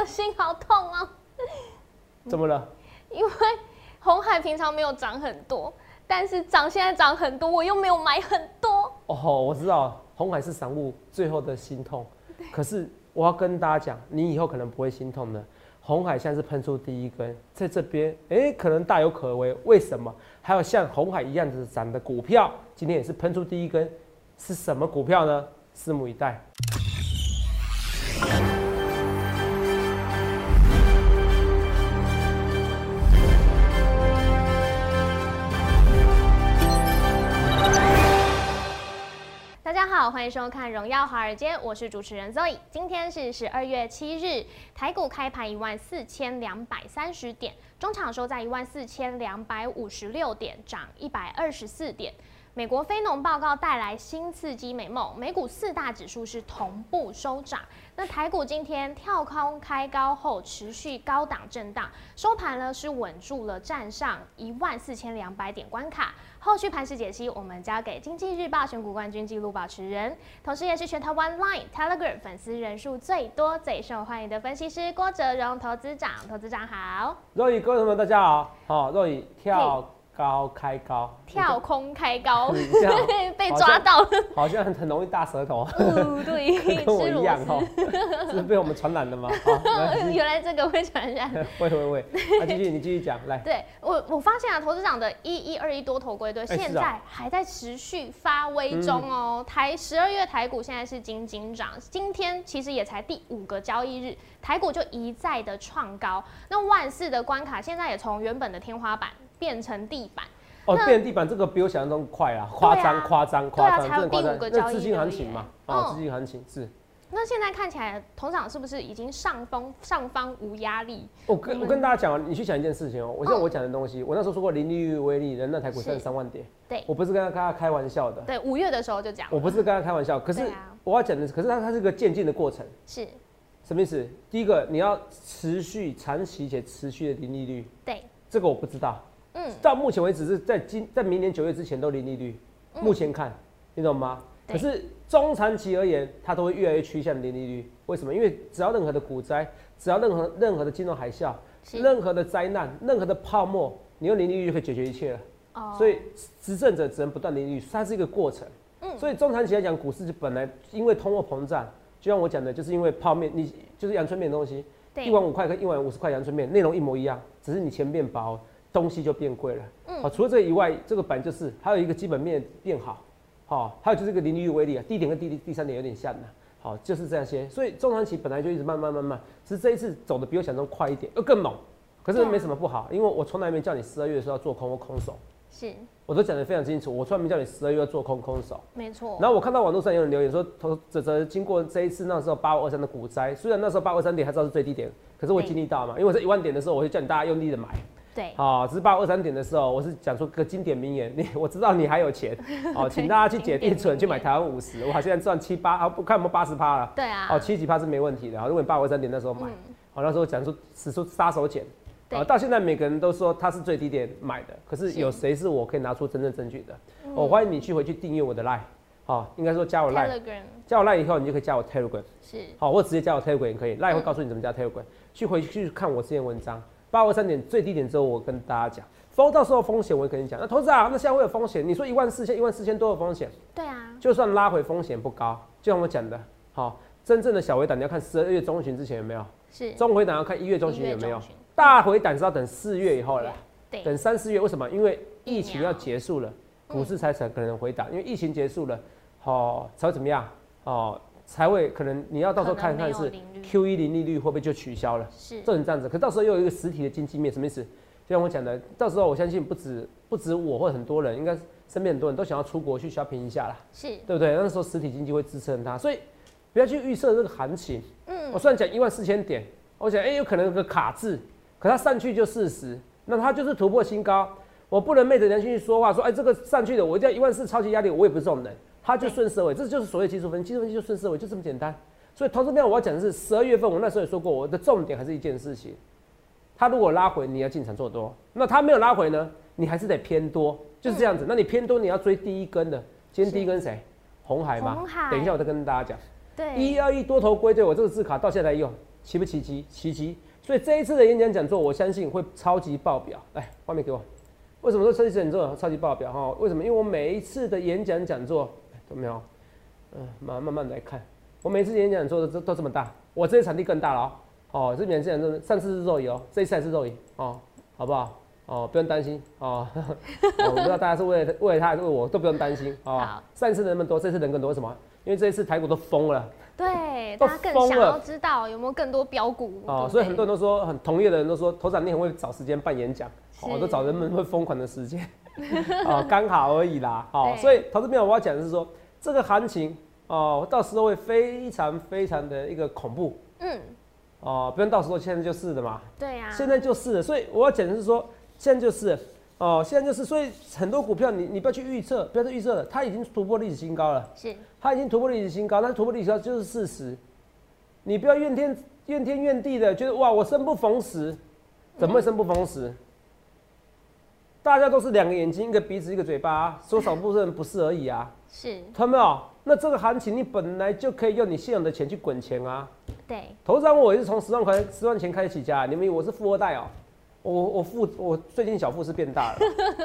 的心好痛啊。怎么了？因为红海平常没有涨很多，但是涨现在涨很多，我又没有买很多。哦，我知道红海是散户最后的心痛，可是我要跟大家讲，你以后可能不会心痛的。红海现在是喷出第一根，在这边，哎，可能大有可为。为什么？还有像红海一样子涨的股票，今天也是喷出第一根，是什么股票呢？拭目以待。欢迎收看《荣耀华尔街》，我是主持人 Zoe。今天是十二月七日，台股开盘一万四千两百三十点，中场收在一万四千两百五十六点，涨一百二十四点。美国非农报告带来新刺激，美梦美股四大指数是同步收涨。那台股今天跳空开高后，持续高档震荡，收盘呢是稳住了站上一万四千两百点关卡。后续盘势解析，我们交给经济日报选股冠军纪录保持人，同时也是全台湾 Line、Telegram 粉丝人数最多、最受欢迎的分析师郭哲荣投资长。投资长好，若雨各位朋友大家好，好若雨跳。高开高，跳空开高，被抓到了，好像很很容易大舌头。对，跟我一样哦，是被我们传染的吗？原来这个会传染。会会会，那继续你继续讲来。对我我发现啊，投资长的一一二一多头归队，现在还在持续发威中哦。台十二月台股现在是金金涨，今天其实也才第五个交易日，台股就一再的创高。那万四的关卡现在也从原本的天花板。变成地板哦，变地板这个比我想象中快啊，夸张夸张夸张，才有第五个交易资金行情嘛，哦，资金行情是。那现在看起来，头场是不是已经上风上方无压力？我跟我跟大家讲你去想一件事情哦，我现在我讲的东西，我那时候说过零利率威力，人那台股三十三万点，对，我不是跟他跟他开玩笑的，对，五月的时候就讲，我不是跟他开玩笑，可是我要讲的是，可是它它是个渐进的过程，是什么意思？第一个你要持续长期且持续的零利率，对，这个我不知道。嗯，到目前为止是在今在明年九月之前都零利率，目前看，你懂吗？可是中长期而言，它都会越来越趋向零利率。为什么？因为只要任何的股灾，只要任何任何的金融海啸，任何的灾难，任何的泡沫，你用零利率就可以解决一切了。哦。所以执政者只能不断零利率，它是一个过程。嗯。所以中长期来讲，股市就本来因为通货膨胀，就像我讲的，就是因为泡面，你就是阳春面的东西，一碗五块跟一碗五十块阳春面内容一模一样，只是你钱变薄。东西就变贵了，嗯，好，除了这以外，这个板就是还有一个基本面变好，好，还有就是个零利率威力啊，第一点跟第第三点有点像的，好，就是这样些，所以中长期本来就一直慢慢慢慢，只是这一次走的比我想中快一点，又更猛，可是没什么不好，因为我从来没叫你十二月的时候要做空或空手，是，我都讲得非常清楚，我从来没叫你十二月要做空空手，没错。然后我看到网络上有人留言说，投泽泽经过这一次那时候八五二三的股灾，虽然那时候八五二三点还知道是最低点，可是我经历到嘛，因为我在一万点的时候，我会叫你大家用力的买。对，好，只是八二三点的时候，我是讲出个经典名言，你 我知道你还有钱，好，请大家去解定存，去买台湾五十，哇，现在赚七八啊，不看我们八十趴了，对啊，哦，七几趴是没问题的，好，如果你八二三点那时候买，好，那时候讲出使出杀手锏，啊，到现在每个人都说他是最低点买的，可是有谁是我可以拿出真正证据的？我欢迎你去回去订阅我的 line，好，应该说加我 line，加我 line 以后，你就可以加我 telegram，是，好，或直接加我 telegram 也可以，line 会告诉你怎么加 telegram，去回去看我这篇文章。八二三点最低点之后，我跟大家讲，风到时候风险我也跟你讲。那投资啊，那现在会有风险。你说一万四千、一万四千多的风险，对啊，就算拉回风险不高，就像我讲的，好，真正的小回档你要看十二月中旬之前有没有，是中回档要看一月中旬有没有，大回档是要等四月以后了，对，等三四月。为什么？因为疫情要结束了，股市才才可能回档，因为疫情结束了，好才会怎么样？哦。才会可能你要到时候看看是 Q 一零利率会不会就取消了？是，这很这样子。可到时候又有一个实体的经济面，什么意思？就像我讲的，到时候我相信不止不止我或很多人，应该身边很多人都想要出国去 shopping 一下啦，是对不对？那时候实体经济会支撑它，所以不要去预设这个行情。嗯，我虽然讲一万四千点，我想哎有可能有个卡字，可它上去就四十，那它就是突破新高，我不能昧着良心去说话，说哎这个上去的我一定要一万四超级压力，我也不是这种人。它就顺势为，这就是所谓技术分析，技术分析就顺势为，就这么简单。所以投资面我要讲的是十二月份，我那时候也说过，我的重点还是一件事情，它如果拉回，你要进场做多；那它没有拉回呢，你还是得偏多，就是这样子。那你偏多，你要追第一根的，今天第一根谁？红海吗？红海。等一下我再跟大家讲。对。一二一多头归队，我这个字卡到现在用，奇不奇迹？奇迹！所以这一次的演讲讲座，我相信会超级爆表。来，画面给我。为什么说这一次讲座超级爆表？哈，为什么？因为我每一次的演讲讲座，有没有？嗯，慢慢慢来看。我每次演讲做的都都这么大，我这些场地更大了哦。哦，这边这样子，上次是肉椅哦，这一次还是肉椅哦，好不好？哦，不用担心 哦。我不知道大家是为了为了他还是为我，都不用担心哦。上次人那么多，这次人更多，为什么？因为这一次台股都疯了。对，大家更想要知道有没有更多标股哦。所以很多人都说，很同业的人都说，头长你很会找时间办演讲，哦，都找人们会疯狂的时间，哦，刚好而已啦。哦，所以投资面我要讲的是说，这个行情。哦，到时候会非常非常的一个恐怖。嗯，哦，不用到时候，现在就是的嘛。对呀，现在就是的，所以我要讲的是说，现在就是，哦，现在就是，所以很多股票你你不要去预测，不要去预测了，它已经突破历史新高了。是，它已经突破历史新高，但是突破历史新高就是事实。你不要怨天怨天怨地的，觉得哇，我生不逢时，怎么会生不逢时？大家都是两个眼睛，一个鼻子，一个嘴巴，说少部分人不是而已啊。是，看到没有？那这个行情，你本来就可以用你现有的钱去滚钱啊。对，头上我也是从十万块、十万钱开始起家。你们以为我是富二代哦？我我富，我最近小富是变大了，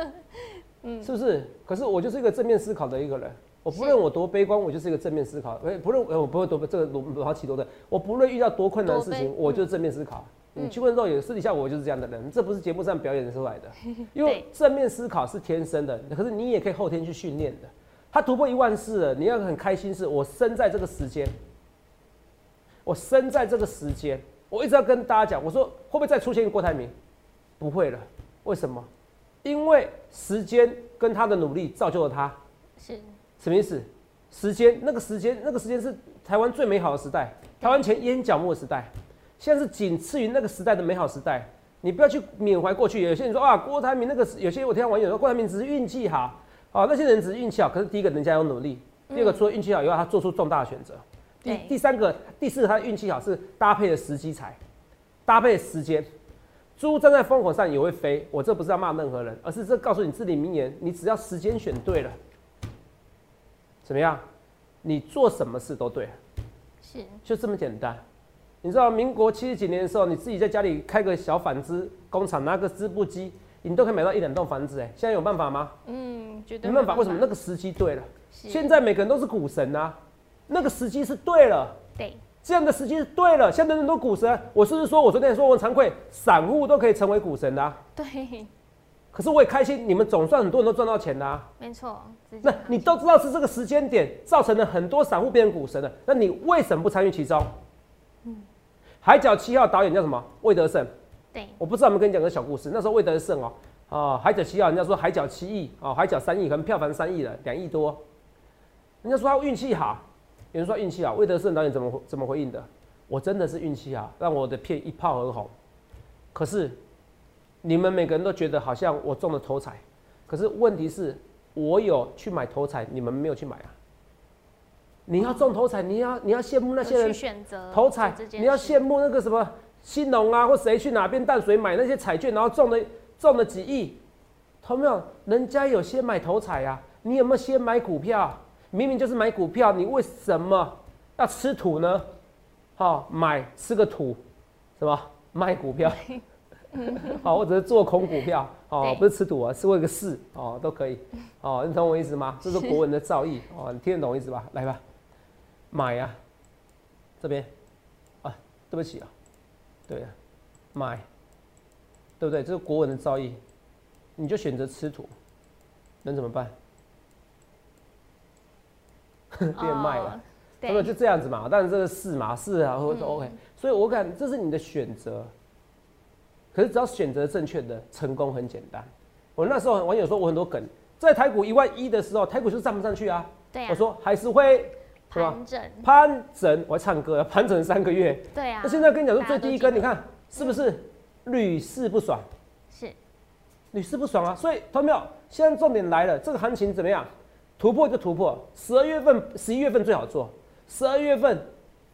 嗯，是不是？可是我就是一个正面思考的一个人。我不论我多悲观，我就是一个正面思考。哎，不论我不会多这个罗罗好奇多的，我不论遇到多困难的事情，我就正面思考。你去问肉眼，私底下我就是这样的人，这不是节目上表演出来的。因为正面思考是天生的，可是你也可以后天去训练的。他突破一万四了，你要很开心，是我生在这个时间，我生在这个时间，我一直要跟大家讲，我说会不会再出现一个郭台铭？不会了，为什么？因为时间跟他的努力造就了他。是什么意思？时间那个时间，那个时间是台湾最美好的时代，台湾前烟角木的时代，现在是仅次于那个时代的美好时代。你不要去缅怀过去。有些人说啊，郭台铭那个，有些我听到网友说郭台铭只是运气好。哦，那些人只是运气好，可是第一个人家有努力，第二个除了运气好以外，他做出重大的选择。第第三个、第四个，他运气好是搭配的时机才，搭配时间。猪站在风口上也会飞，我这不是要骂任何人，而是这告诉你至理名言：你只要时间选对了，怎么样？你做什么事都对，是就这么简单。你知道民国七十几年的时候，你自己在家里开个小纺织工厂，拿个织布机。你都可以买到一两栋房子哎，现在有办法吗？嗯，绝对没办法。为什么？那个时机对了。现在每个人都是股神啊，那个时机是对了。对，这样的时机是对了。现在人都股神，我是不是说，我昨天说我惭愧，散户都可以成为股神的。对。可是我也开心，你们总算很多人都赚到钱啦。没错。那你都知道是这个时间点造成了很多散户变成股神了，那你为什么不参与其中？嗯。海角七号导演叫什么？魏德胜。我不知道有没有跟你讲个小故事。那时候魏德胜哦，啊，海角七号，人家说海角七亿啊，海角三亿，可能票房三亿了，两亿多。人家说他运气好，有人说运气好。魏德胜导演怎么怎么回应的？我真的是运气好，让我的片一炮而红。可是你们每个人都觉得好像我中了头彩，可是问题是，我有去买头彩，你们没有去买啊。你要中头彩，你要你要羡慕那些人选择头彩，你要羡慕那个什么。新农啊，或谁去哪边淡水买那些彩券，然后中了中了几亿，同没有？人家有先买头彩呀，你有没有先买股票？明明就是买股票，你为什么要吃土呢？好，买吃个土，什么？卖股票，好，或者是做空股票，哦，不是吃土啊，是为个事，哦，都可以，哦，你懂我意思吗？这是国文的造诣，哦，你听得懂意思吧？来吧，买啊，这边，啊，对不起啊。对啊，买，对不对？这是国文的造诣，你就选择吃土，能怎么办？变卖了，那么就这样子嘛。但是这个是嘛是啊，或者 OK。所以我感这是你的选择，可是只要选择正确的，成功很简单。我那时候网友说我很多梗，在台股一万一的时候，台股就上不上去啊？对我说还是会。盘整，盘整，我还唱歌，盘整三个月。对啊。那现在跟你讲说最低一根，你看是不是屡试不爽？是，屡试不爽啊！所以，同学们，现在重点来了，这个行情怎么样？突破就突破。十二月份、十一月份最好做，十二月份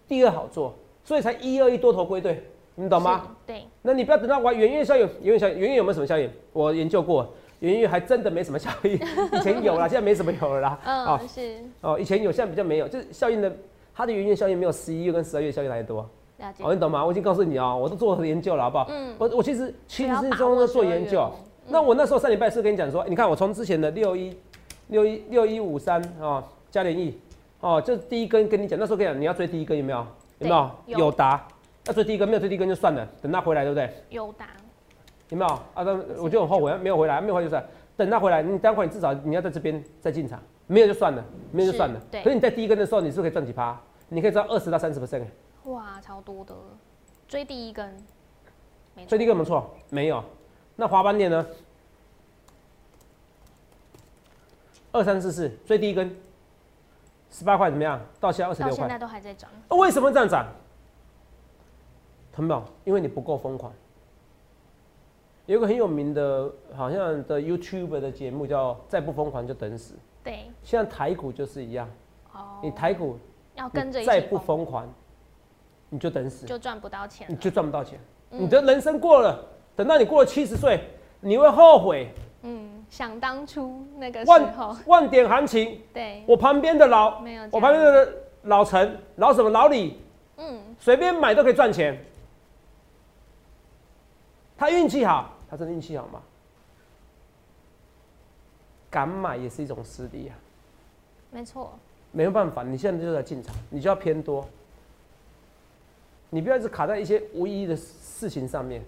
第二好做，所以才一二一多头归队，你懂吗？对。那你不要等到完元月效应，元月效应，元月有没有什么效应？我研究过。元月还真的没什么效应，以前有啦，现在没什么有了啦。嗯，是。哦，以前有，现在比较没有，就是效应的，它的元月效应没有十一月跟十二月效应来的多。了解哦，你懂吗？我已经告诉你哦，我都做了研究了，好不好？嗯我我其实其实中握12在做研究。那我那时候上礼拜是跟你讲说，你看我从之前的六一六一六一五三哦，加点亿哦，这第一根跟你讲，那时候跟你讲你要追第一根有没有？有没有？有有达要追第一根，没有追第一根就算了，等他回来，对不对？有达有没有？啊，那我就很后悔，没有回来，没有回来就算。等他回来，你待会你至少你要在这边再进场，没有就算了，没有就算了是。对可是你在第一根的时候，你是可以赚几趴？你可以赚二十到三十 percent。哇，超多的，追第一根，没错第一根有没有错？没有。那华邦店呢？二三四四，追第一根，十八块怎么样？到现在二十六块，到现在都还在涨，那为什么这样涨？同没有？因为你不够疯狂。有一个很有名的，好像的 YouTube 的节目叫“再不疯狂就等死。对”。，现在台股就是一样，哦，你台股要跟着再不起疯，狂，你就等死，就赚不到钱，你就赚不到钱。嗯。你的人生过了，等到你过了七十岁，你会后悔。嗯，想当初那个时万候，万点行情，对，我旁边的老，没有，我旁边的老陈，老什么老李，嗯，随便买都可以赚钱。他运气好，他真的运气好吗？敢买也是一种实力啊，没错，没有办法，你现在就在进场，你就要偏多，你不要一直卡在一些无意义的事情上面。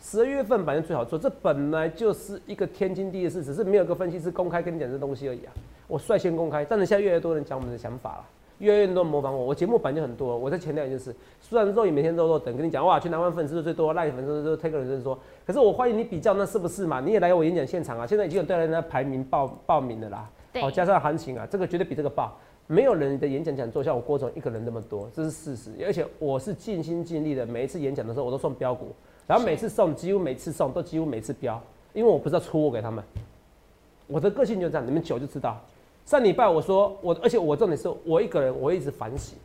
十二月份反正最好做，这本来就是一个天经地义的事，只是没有个分析师公开跟你讲这东西而已啊。我率先公开，但是现在越来越多人讲我们的想法了，越来越多人模仿我。我节目版就很多，我在前调一件事，虽然肉眼每天都都等跟你讲哇，去南湾粉丝最多，赖粉丝都 take 人说，可是我欢迎你比较，那是不是嘛？你也来我演讲现场啊，现在已经有对人家排名报报名的啦，对好加上行情啊，这个绝对比这个爆。没有人的演讲讲座像我郭总一个人那么多，这是事实。而且我是尽心尽力的，每一次演讲的时候我都送标股，然后每次送几乎每次送都几乎每次标，因为我不知道出货给他们。我的个性就这样，你们久就知道。上礼拜我说我，而且我重点是我一个人，我一直反省。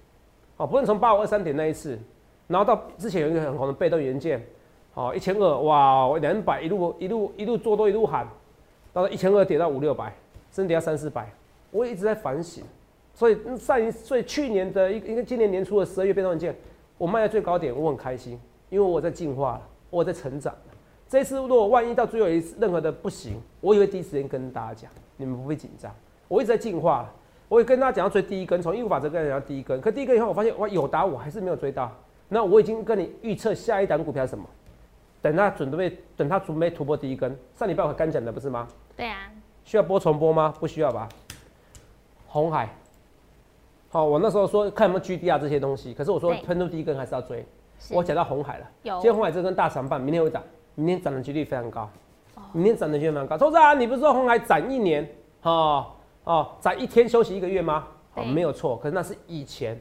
哦，不论从八五二三点那一次，然后到之前有一个很红的被动元件，哦一千二，哇，我两百一路一路一路做多一路喊，到了一千二跌到五六百，甚至跌到三四百，我也一直在反省。所以上一所以去年的一应该今年年初的十二月被动元件，我卖在最高点，我很开心，因为我在进化了，我在成长。这次如果万一到最后一次任何的不行，我也会第一时间跟大家讲，你们不会紧张。我一直在进化，我也跟大家讲要追第一根，从义务法则跟大家讲第一根，可第一根以后我发现哇有答我还是没有追到，那我已经跟你预测下一档股票是什么，等它准备等它准备突破第一根，上礼拜我刚讲的不是吗？对啊，需要播重播吗？不需要吧。红海，好，我那时候说看有没有 GDR 这些东西，可是我说对。喷出第一根还是要追。我讲到红海了，有。今天红海这根大长棒，明天会涨，明天涨的几率非常高。哦，明天涨的几率非常高。投资啊，你不是说红海涨一年，哦哦，在一天休息一个月吗？哦，没有错，可是那是以前，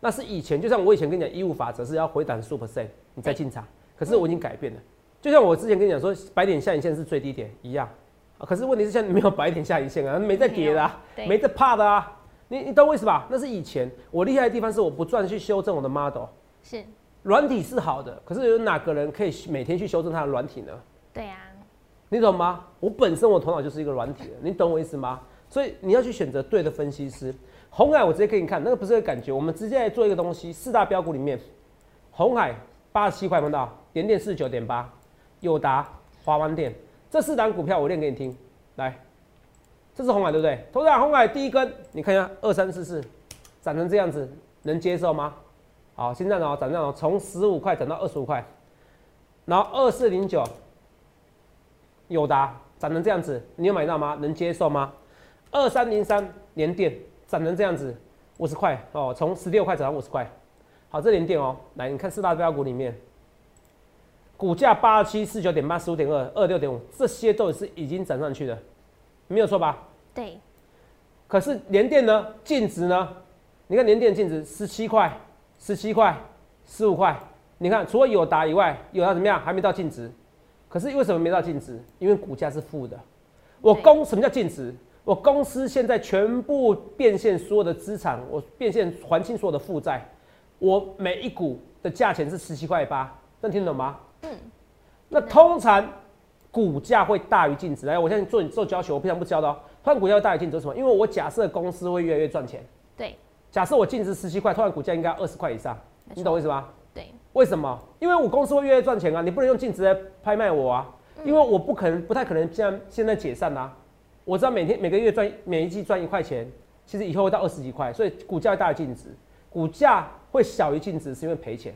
那是以前，就像我以前跟你讲，医务法则是要回档数 percent 你再进场，可是我已经改变了，就像我之前跟你讲说，白点下影线是最低点一样，啊可是问题是现在没有白点下影线啊，没在跌的、啊，没在怕的啊，你你懂我意思吧？那是以前我厉害的地方是我不断去修正我的 model。是，软体是好的，可是有哪个人可以每天去修正他的软体呢？对啊，你懂吗？我本身我头脑就是一个软体的，你懂我意思吗？所以你要去选择对的分析师。红海我直接给你看，那个不是个感觉，我们直接来做一个东西。四大标股里面，红海八十七块碰到，点点四十九点八，友达、华湾电这四档股票我练给你听。来，这是红海对不对？投资者红海第一根，你看一下二三四四，涨成这样子，能接受吗？好，现在呢涨这样哦，从十五块涨到二十五块，然后二四零九，友达涨成这样子，你有买到吗？能接受吗？二三零三连电涨成这样子，五十块哦，从十六块涨到五十块。好，这连电哦，来你看四大标股里面，股价八十七、四九点八、十五点二、二六点五，这些都是已经涨上去的，没有错吧？对，可是联电呢，净值呢？你看联电净值十七块、十七块、十五块。你看，除了友达以外，友达怎么样？还没到净值。可是为什么没到净值？因为股价是负的。我对公什么叫净值？我公司现在全部变现所有的资产，我变现还清所有的负债，我每一股的价钱是十七块八，这样听得懂吗？嗯，那通常股价会大于净值。来，我现在做做教学，我平常不教的哦。突然股价会大于净值，为什么？因为我假设公司会越来越赚钱。对，假设我净值十七块，突然股价应该二十块以上，你懂我意思吗？对，为什么？因为我公司会越来越赚钱啊，你不能用净值来拍卖我啊，因为我不可能，不太可能现在现在解散啊。我知道每天每个月赚每一季赚一块钱，其实以后会到二十几块，所以股价大于净值，股价会小于净值是因为赔钱。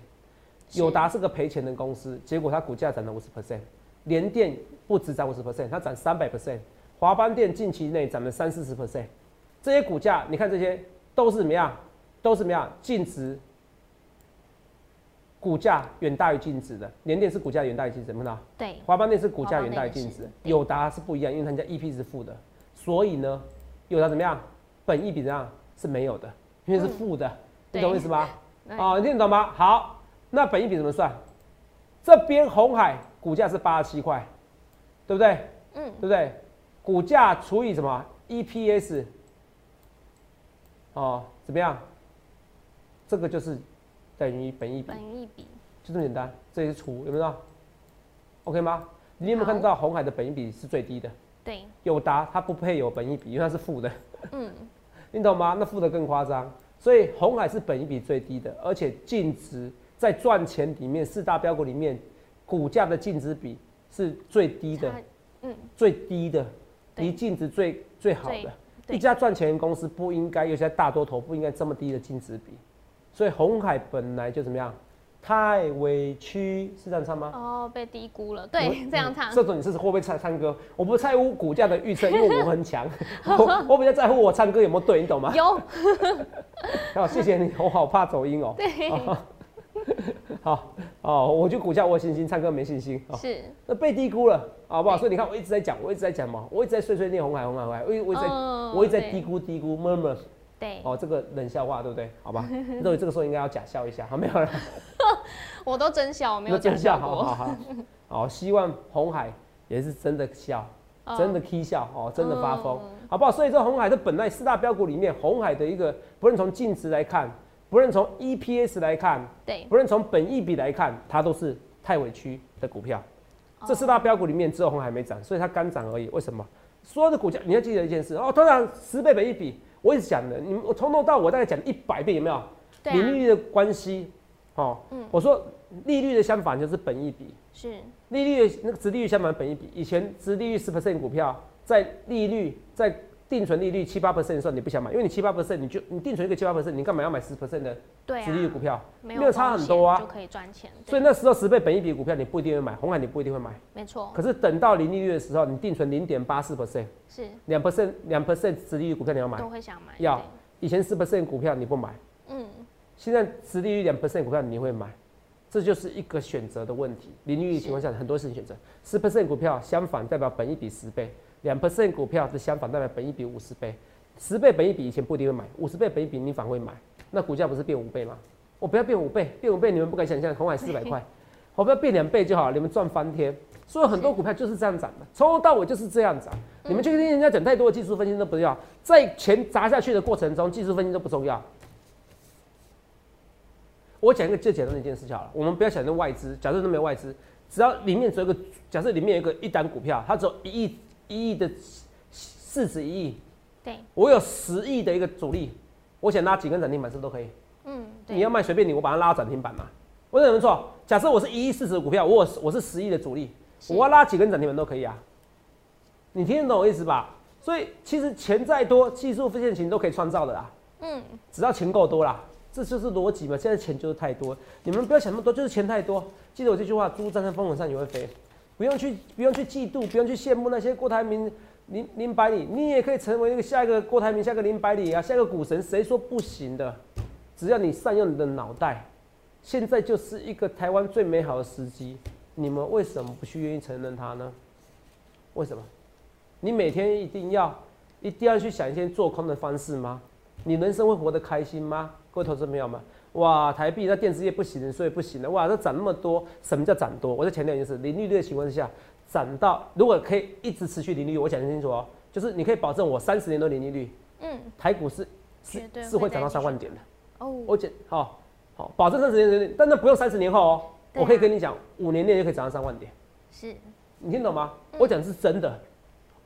友达是个赔钱的公司，结果它股价涨了五十 percent，联电不止涨五十 percent，它涨三百 percent，华邦电近期内涨了三四十 percent，这些股价你看这些都是怎么样？都是怎么样？净值股价远大于净值的，联电是股价远大于净值，有没有？对，华邦电是股价远大于净值，友达是不一样，因为它家 EP 是负的，所以呢，友达怎么样？本益比怎样？是没有的，因为是负的，你懂我意思吗？啊，你听懂吗？好。那本益比怎么算？这边红海股价是八十七块，对不对？嗯，对不对？股价除以什么 EPS？哦，怎么样？这个就是等于本益比。本益比就这么简单，这也是除，有没有？OK 吗？你有没有看到红海的本一比是最低的？对。友达它不配有本一比，因为它是负的。嗯。你懂吗？那负的更夸张，所以红海是本一比最低的，而且净值。在赚钱里面，四大标股里面，股价的净值比是最低的，嗯，最低的，离净值最最好的。一家赚钱的公司不应该，有些大多头不应该这么低的净值比。所以红海本来就怎么样，太委屈，是这样唱吗？哦，被低估了，对，这样唱。这种你是会不会唱唱歌？我不在乎股价的预测，因为我很强。我我比较在乎我唱歌有没有对，你懂吗？有。好，谢谢你，我好怕走音哦。对。好哦，我就股价我有信心，唱歌没信心。是，那被低估了，好不好？所以你看，我一直在讲，我一直在讲嘛，我一直在碎碎念红海，红海，红海，我我一直在，我一直在低估，低估，murmur。对，哦，这个冷笑话，对不对？好吧，认为这个时候应该要假笑一下，好没有了。我都真笑，我没有假笑。好好好，好，希望红海也是真的笑，真的 k 笑哦，真的发疯，好不好？所以这红海的本来四大标股里面，红海的一个，不论从净值来看。不论从 EPS 来看，对，不论从本益比来看，它都是太委屈的股票。这四大标股里面只有红海没涨，所以它刚涨而已。为什么？所有的股价你要记得一件事哦，通常十倍本益比，我一直讲的，你们我从头到尾大概讲一百遍，有没有？利率的关系，哦，嗯，我说利率的相反就是本益比，是利率的那个值利率相反本益比。以前值利率十 percent 股票，在利率在。定存利率七八 percent 的时候，你不想买，因为你七八 percent，你就你定存一个七八 percent，你干嘛要买十 percent 的殖利率股票？没有差很多啊，就可以赚钱。所以那时候十倍本一笔股票，你不一定会买，红海你不一定会买。没错。可是等到零利率的时候，你定存零点八四 percent，是两 percent 两 percent 殖利率股票你要买？都会想买。要，以前四 percent 股票你不买，嗯，现在殖利率两 percent 股票你会买，这就是一个选择的问题。零利率情况下，很多事情选择，十 percent 股票相反代表本一比十倍，两 percent 股票是相反代表本一比五十倍。十倍本一比以前不一定会买，五十倍本一比你反会买，那股价不是变五倍吗？我不要变五倍，变五倍你们不敢想象，红海四百块，我不要变两倍就好，你们赚翻天。所以很多股票就是这样涨的，从头到尾就是这样涨。你们去听人家讲太多的技术分析都不要，在钱砸下去的过程中，技术分析都不重要。我讲一个最简单的一件事就好了，我们不要想那外资，假设都没有外资，只要里面只有一个，假设里面有一个一单股票，它只有一亿一亿的市值一亿。对我有十亿的一个主力，我想拉几根涨停板是不是都可以？嗯，你要卖随便你，我把它拉涨停板嘛。我怎么错？假设我是一亿市值的股票，我我是十亿的主力，我要拉几根涨停板都可以啊。你听得懂我意思吧？所以其实钱再多，技术分线型都可以创造的啦。嗯，只要钱够多啦，这就是逻辑嘛。现在钱就是太多，你们不要想那么多，就是钱太多。记得我这句话：猪站在风口上也会飞，不用去不用去嫉妒，不用去羡慕那些郭台铭。林林百里，你也可以成为那个下一个郭台铭，下一个林百里啊，下一个股神，谁说不行的？只要你善用你的脑袋，现在就是一个台湾最美好的时机。你们为什么不去愿意承认它呢？为什么？你每天一定要一定要去想一些做空的方式吗？你人生会活得开心吗？各位投资朋友们，哇，台币那电子业不行，所以不行了。哇，这涨那么多，什么叫涨多？我在强调一件事：零利率的情况之下。涨到如果可以一直持续零利率，我讲清楚哦，就是你可以保证我三十年都零利率，嗯，台股是是是会涨到三万点的哦。我讲好好保证三十年，但那不用三十年后哦，我可以跟你讲，五年内就可以涨到三万点。是，你听懂吗？我讲是真的。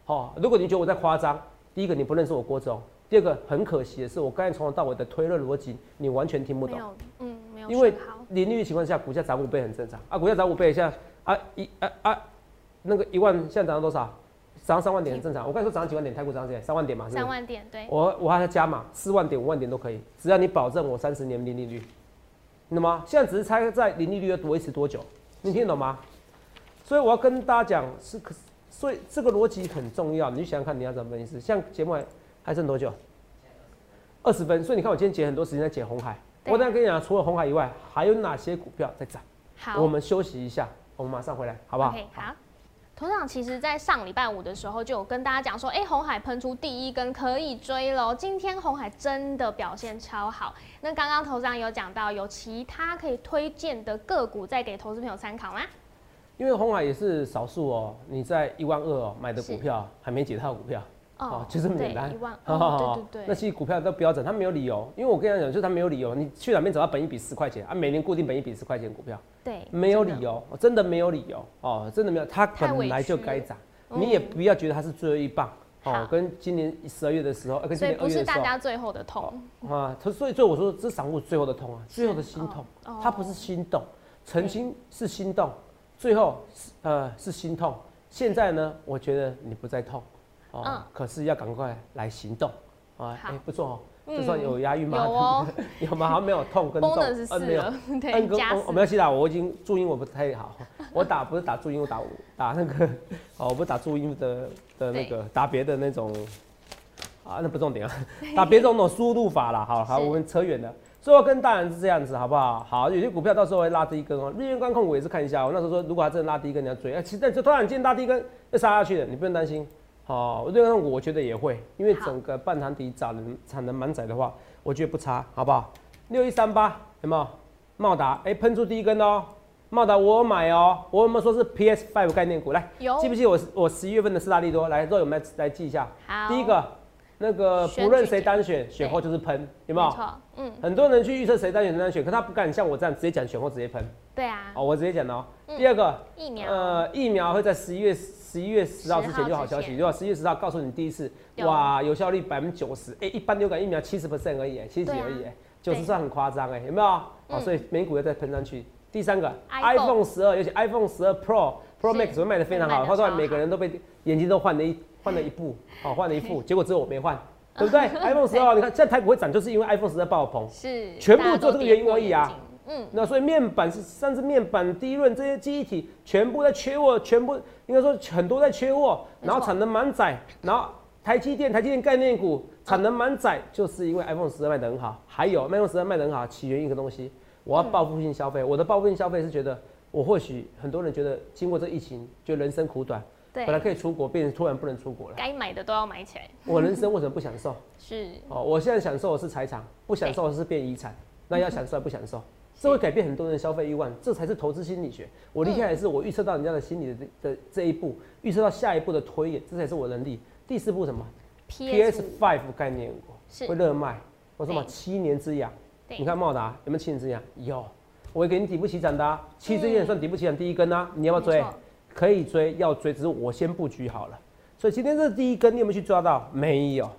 好，如果你觉得我在夸张，第一个你不认识我郭总，第二个很可惜的是，我刚才从头到尾的推论逻辑你完全听不懂。嗯。没有因为零利率情况下，股价涨五倍很正常啊，股价涨五倍，现在啊一啊啊那个一万现在涨到多少？涨到三万点很正常。我刚才说涨到几万点，太股涨到几点？三万点嘛，三万点，对，我我还要加码，四万点、五万点都可以，只要你保证我三十年零利率，那么现在只是猜在零利率要维持多久，你听得懂吗？所以我要跟大家讲，是可，所以这个逻辑很重要，你想想看你要怎么分析。像节目还还剩多久？二十分。所以你看我今天解很多时间在解红海，我等下跟你讲，除了红海以外，还有哪些股票在涨？好，我们休息一下，我们马上回来，好不好 OK，好。头长其实，在上礼拜五的时候就有跟大家讲说，哎、红海喷出第一根可以追喽。今天红海真的表现超好。那刚刚头长有讲到，有其他可以推荐的个股，再给投资朋友参考吗？因为红海也是少数哦，你在一万二哦买的股票还没解套股票。哦，就这么简单。一万，好好哦，好对对对，那其实股票都标准，它没有理由，因为我跟你讲，就是它没有理由。你去哪边找到本一比十块钱啊？每年固定本一比十块钱股票，对，没有理由，真的没有理由哦，真的没有。它本来就该涨，嗯你也不要觉得它是最后一棒哦。跟今年十二月的时候，呃跟今所以不是大年二月的时候家最后的痛，啊，它所以所以我说这是散户最后的痛啊，最后的心痛哦，它不是心动，曾经是心动，最后是呃是心痛，现在呢，我觉得你不再痛。哦，嗯可是要赶快来行动啊！好哎、不错哦，嗯这算有押韵吗？有哦 有吗？好像没有痛跟动 呃没有。嗯对，跟加我我没有记啦，我已经注音我不太好，我打不是打注音，我打打那个哦，我不是打注音的的那个打别的那种啊，那不重点啊，打别种那种输入法啦。好好，我们扯远了。所以我跟大人是这样子，好不好？好，有些股票到时候会拉低一根哦。日元光控我也是看一下，我那时候说，如果它真的拉低一根，你要追。哎、其实这突然间拉低一根又杀下去了，你不用担心。好，日元光控我觉得也会，因为整个半导体产能产能满载的话，我觉得不差，好不好？六一三八有没有？茂达哎，喷出第一根哦。茂达我有买哦，我有没有说是 PS Five 概念股？来，有记不记得我我十一月份的四大利多？来，肉友们来来记一下。好，第一个，那个不论谁单选，选后就是喷，有没有？错，嗯，很多人去预测谁单选谁单选，可他不敢像我这样直接讲选后直接喷。对啊，哦，我直接讲哦。嗯第二个，疫苗，呃，疫苗会在十一月十一月十号之前就好消10号之前息，对吧？十一月十号告诉你第一次，哇，有效率百分之九十，哎，一般流感疫苗七十 percent 而已，哎七十而已，哎，九十对算很夸张，哎，有没有？哦，嗯所以美股要再喷上去。第三个 iPhone，iPhone 十二，尤其 iPhone 十二 Pro、Pro Max 会卖的非常好，卖得超后来每个人都被眼睛都换了一换了一部，好，换了一副，结果只有我没换，对不对？iPhone 十二，你看现在台股会涨，就是因为 iPhone 十二爆棚。是全部做这个原因而已啊。嗯，那所以面板是甚至面板、低润这些记忆体全部在缺货，全部应该说很多在缺货，然后产能满载，然后台积电、台积电概念股产能满载，就是因为 iPhone 十二卖得很好，还有 iPhone 十二卖得很好，起源于一个东西，我要报复性消费。我的报复性消费是觉得，我或许很多人觉得经过这疫情，觉得人生苦短，对本，来可以出国，变成突然不能出国了。该买的都要买起来，我人生为什么不享受？是，哦，我现在享受的是财产，不享受的是变遗产。那要享受还不享受，这会改变很多人的消费欲望，这才是投资心理学。我厉害的是我预测到人家的心理的这的这一步，预测到下一步的推演，这才是我能力。第四步什么 PS？PS Five 概念会热卖。我说嘛，七年之痒。你看茂达有没有七年之痒？有。我会给你底部起涨的、啊，七之前算底部起涨第一根啊，你要不要追？可以追，要追，只是我先布局好了。所以今天这第一根，你有没有去抓到？没有，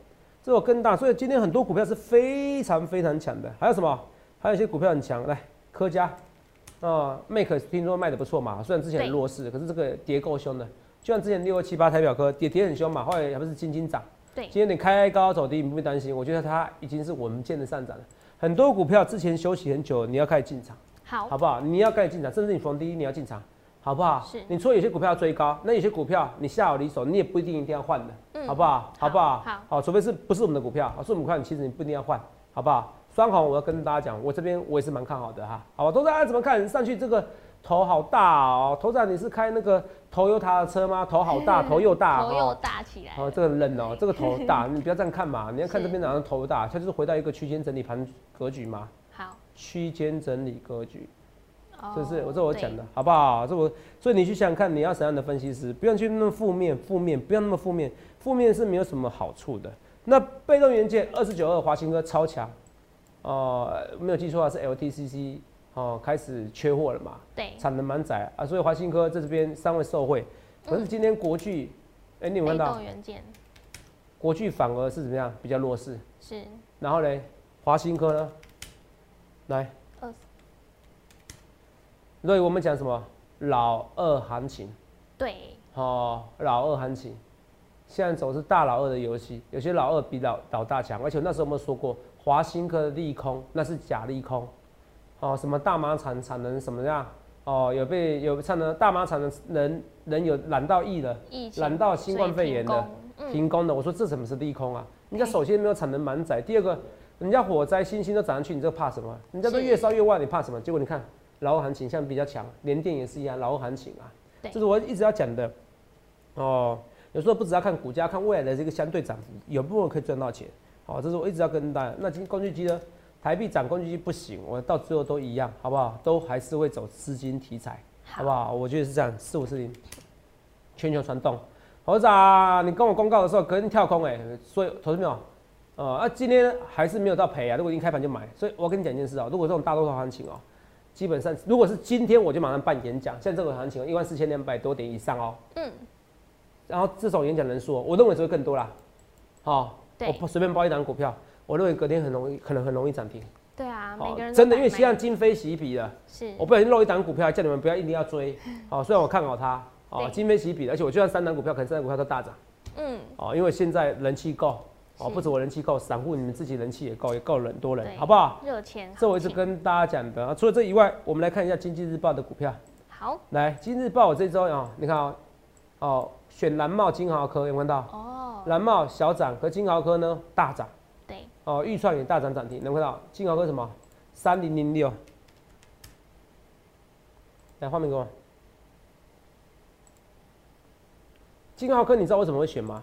这我更大。所以今天很多股票是非常非常强的。还有什么？还有一些股票很强，来科家啊，Make 听说卖的不错嘛，虽然之前很弱势，可是这个跌够凶的。就像之前六二七八台表科跌跌很凶嘛，后来还不是轻轻涨。对今天你开高走低，你不必担心。我觉得它已经是稳健的上涨了。很多股票之前休息很久，你要开始进场。好，好不好？你要开始进场，甚至你逢低你要进场，好不好？是你除了有些股票要追高，那有些股票你下好离手，你也不一定一定要换的，嗯好不好？好不好？好好，除非是不是我们的股票，是我们股票，你其实你不一定要换，好不好？双红我要跟大家讲，我这边我也是蛮看好的哈，好吧？都大家怎么看？上去这个头好大哦，头长你是开那个头油塔的车吗？头好大，头又大，头又哦大起来哦，了，这个冷哦，这个头大，你不要这样看嘛，你要看是这边哪张头大，它就是回到一个区间整理盘格局嘛，好，区间整理格局。哦是不是？我这我讲的，好不好？这我，所以你去想想看，你要什么样的分析师，不要去那么负面，负面不要那么负面，负面是没有什么好处的。那被动元件二十九二华新哥超强，哦、没有记错啊，是 LTCC 哦、开始缺货了嘛，对，产能满载啊，所以华新科在这边三位受惠。可是今天国巨，哎、你有看到？动元件。国巨反而是怎么样？比较弱势？是。然后呢，华新科呢？来。二，所以我们讲什么？老二行情，对，哦，老二行情，现在走是大老二的游戏，有些老二比老老大强，而且那时候我们说过，华新科的利空那是假利空，哦，什么大麻产产能什么样，哦，有被有产能大麻产能人人有染到疫了，染到新冠肺炎的停工的，我说这怎么是利空啊？人家首先没有产能满载，第二个人家火灾星星都涨上去，你这怕什么？人家都越烧越旺，你怕什么？结果你看。老二行情现在比较强，连电也是一样，老二行情啊，这是我一直要讲的。哦，有时候不只要看股价，看未来的这个相对涨幅，有部分可以赚到钱。好，这是我一直要跟大家。那今天工具机呢？台币涨，工具机不行，我到最后都一样，好不好？都还是会走资金题材，好不好？我觉得是这样，四五四零，全球传动。猴子啊，你跟我公告的时候，隔天跳空哎，所以投资没有？呃，啊，今天还是没有到赔啊。如果一开盘就买，所以我跟你讲一件事啊，如果这种大多头行情哦。基本上，如果是今天我就马上办演讲，像这种行情一万四千两百多点以上哦。嗯。然后这种演讲人数，我认为只会更多啦。好，我不随便包一档股票，我认为隔天很容易，可能很容易涨停。对啊，每个人真的，因为现在今非昔比了。是。我不小心漏一档股票，叫你们不要一定要追。好，虽然我看好它，哦，今非昔比，而且我就算三档股票，可能三档股票都大涨。嗯。哦，因为现在人气够。哦，不止我人气够，散户你们自己人气也够，也够人多人，好不好？热钱。这我一直跟大家讲的。啊除了这以外，我们来看一下经济日报的股票。好。来，经济日报这周啊，你看啊，哦，选蓝帽金豪科有看到？哦。蓝茂小涨，和金豪科呢大涨。对。哦，预算也大涨涨停，能看到？金豪科什么？三零零六。来，画面给我。金豪科，你知道为什么会选吗？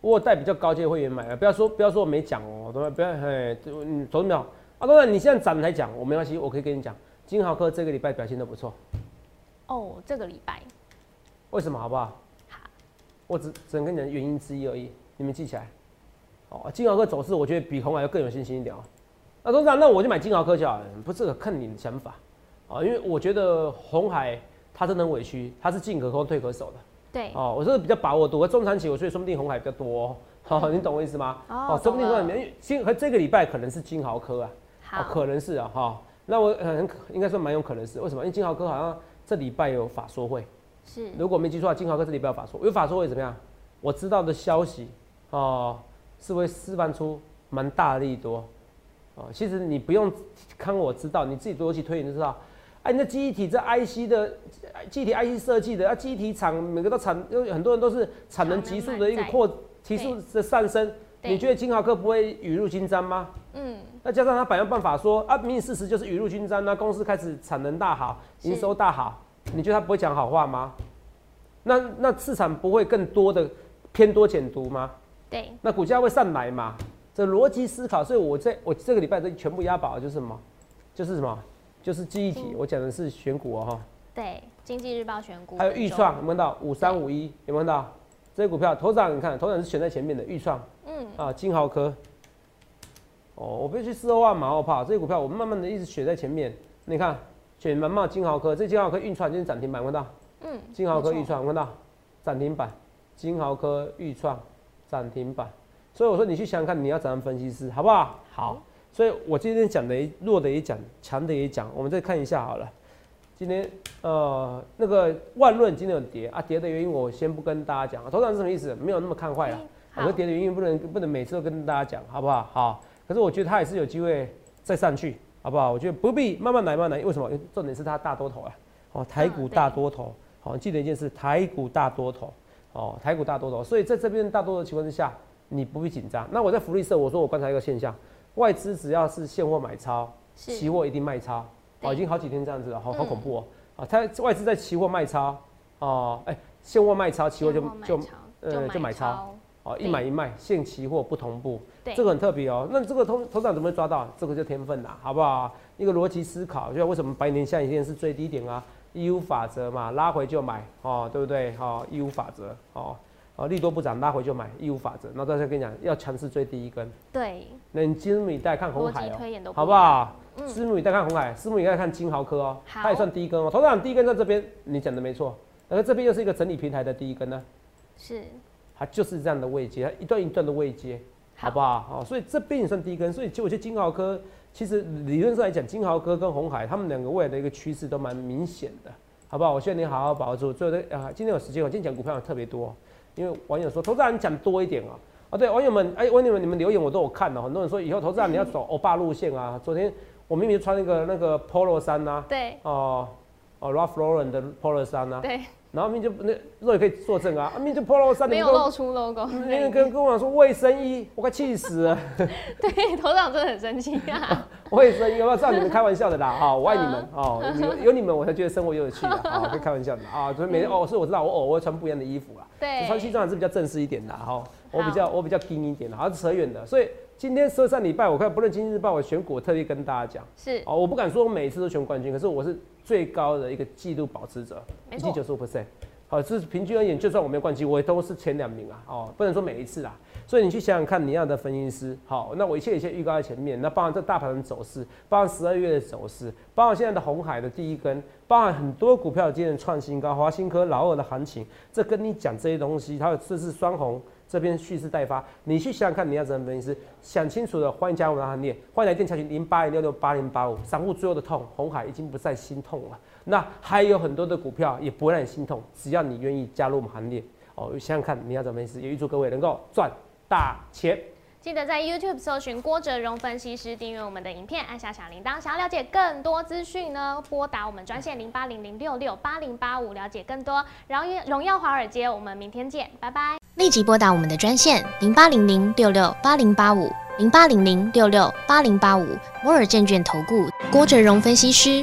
我带比较高阶会员买啊，不要说不要说我没讲哦，对吧？不要嘿，嗯，懂没有？啊，当然你现在涨才讲，我没关系，我可以跟你讲，金豪科这个礼拜表现都不错。哦，这个礼拜。为什么？好不好？好。我只只能跟你讲原因之一而已，你们记起来。哦，金豪科走势，我觉得比红海要更有信心一点哦。那董事长，那我就买金豪科就好了，不是看你的想法啊，因为我觉得红海它真的很委屈，它是进可攻退可守的。对哦，我是比较把握多，中长期我所以说不定红海比较多，好，你懂我意思吗？哦，说不定说面金和这个礼拜可能是金豪科啊，好，可能是啊，哈，那我很应该说蛮有可能是，为什么？因为金豪科好像这礼拜有法说会，是，如果没记错，金豪科这里不要法说，有法说会怎么样？我知道的消息哦，是会释放出蛮大的利多，哦，其实你不用看我知道，你自己多去推你就知道。哎，那记忆体这 IC 的记忆体 IC 设计的啊，记忆体厂每个都产，因为很多人都是产能急速的一个扩提速的上升。你觉得金豪科不会雨露均沾吗？嗯。那加上他百样办法说啊，明明事实就是雨露均沾那公司开始产能大好，营收大好，你觉得他不会讲好话吗？那那市场不会更多的偏多减毒吗？对。那股价会上来嘛？这逻辑思考，所以我这我这个礼拜都全部押宝就是什么？就是什么？就是记忆体，我讲的是选股哦哈。对，经济日报选股。还有预创，有没有到五三五一？有没有到这些股票？头涨你看，头涨是选在前面的预创。嗯。啊，金豪科。哦，我不去四二万马后炮，这些股票我慢慢的一直选在前面。你看，选蛮茂金豪科，这金豪科预创今天涨停板，看到？嗯。金豪科预创，看到？涨停板，金豪科预创涨停板。所以我说你去想想看，你要怎样分析师，好不好？好。所以我今天讲的弱的也讲，强的也讲，我们再看一下好了。今天呃那个万润今天有跌啊，跌的原因我先不跟大家讲。头涨是什么意思？没有那么看坏了。我说跌的原因不能不能每次都跟大家讲，好不好？好。可是我觉得它也是有机会再上去，好不好？我觉得不必慢慢来，慢慢来。为什么？重点是它大多头啊。哦，台股大多头。好，记得一件事，台股大多头。哦，台股大多头。所以在这边大多头情况之下，你不必紧张。那我在福利社，我说我观察一个现象。外资只要是现货买超，期货一定卖超，哦，已经好几天这样子了，好好恐怖哦，啊，他外资在期货卖超，哦，哎，现货卖超，期货就就呃就买超，哦，一买一卖，现期货不同步，这个很特别哦，那这个头头涨怎么会抓到？这个就天分啦，好不好？一个逻辑思考，就为什么白年下影线是最低点啊？义乌法则嘛，拉回就买，哦，对不对？好，义乌法则，哦。哦，利多不涨，拉回就买，义乌法则。那大家跟你讲，要强势追第一根。对。那你拭目以待看红海哦，好不好？拭目以待看红海，拭目以待看金豪科哦。它也算第一根哦。头涨第一根在这边，你讲的没错。而这边又是一个整理平台的第一根呢。是。它就是这样的位阶，一段一段的位阶，好不好？好，所以这边也算第一根。所以其实我觉得金豪科其实理论上来讲，金豪科跟红海他们两个未来的一个趋势都蛮明显的，好不好？我希望你好好把握住。最后的啊，今天有时间，我今天讲股票特别多，因为网友说投资人讲多一点啊。啊，对，网友们，哎，网友们，你们留言我都有看的，很多人说以后投资人你要走欧巴路线啊。昨天我明明穿那个那个 polo 衫呐，对，哦哦，Ralph Lauren 的 polo 衫呐，对。然后明就那肉也可以作证啊，明就 polo 衫没有露出 logo，那个跟跟我讲说卫生衣，我快气死了。对，头长真的很生气啊。卫生衣，我知道你们开玩笑的啦，啊，我爱你们哦，有有你们我才觉得生活有有趣啊啊，以开玩笑的啊，所以每天哦，是我知道我偶尔会穿不一样的衣服啦，对，穿西装还是比较正式一点的哈，我比较我比较硬一点的，还是扯远的，所以。今天十二上礼拜，我看不论经济日报，我选股特地跟大家讲，是哦，我不敢说我每一次都选冠军，可是我是最高的一个纪录保持者，一记九十五 percent，好，这是平均而言，就算我没有冠军，我也都是前两名啊，哦，不能说每一次啦，所以你去想想看，你要的分析师，好，那我一切一切预告在前面，那包含这大盘的走势，包含十二月的走势，包含现在的红海的第一根，包含很多股票今天创新高，华新科、老二的行情，这跟你讲这些东西，它这是双红。这边蓄势待发，你去想想看，你要怎么分析？想清楚了，欢迎加入我们的行列，欢迎来电查询零八零六六八零八五。散户最后的痛，红海已经不再心痛了。那还有很多的股票也不会让你心痛，只要你愿意加入我们行列哦。想想看，你要怎么分析？也预祝各位能够赚大钱。记得在 YouTube 搜寻郭哲荣分析师，订阅我们的影片，按下小铃铛。想要了解更多资讯呢，拨打我们专线零八零零六六八零八五，了解更多。然后荣耀华尔街，我们明天见，拜拜。立即拨打我们的专线零八零零六六八零八五零八零零六六八零八五摩尔证券投顾郭哲荣分析师。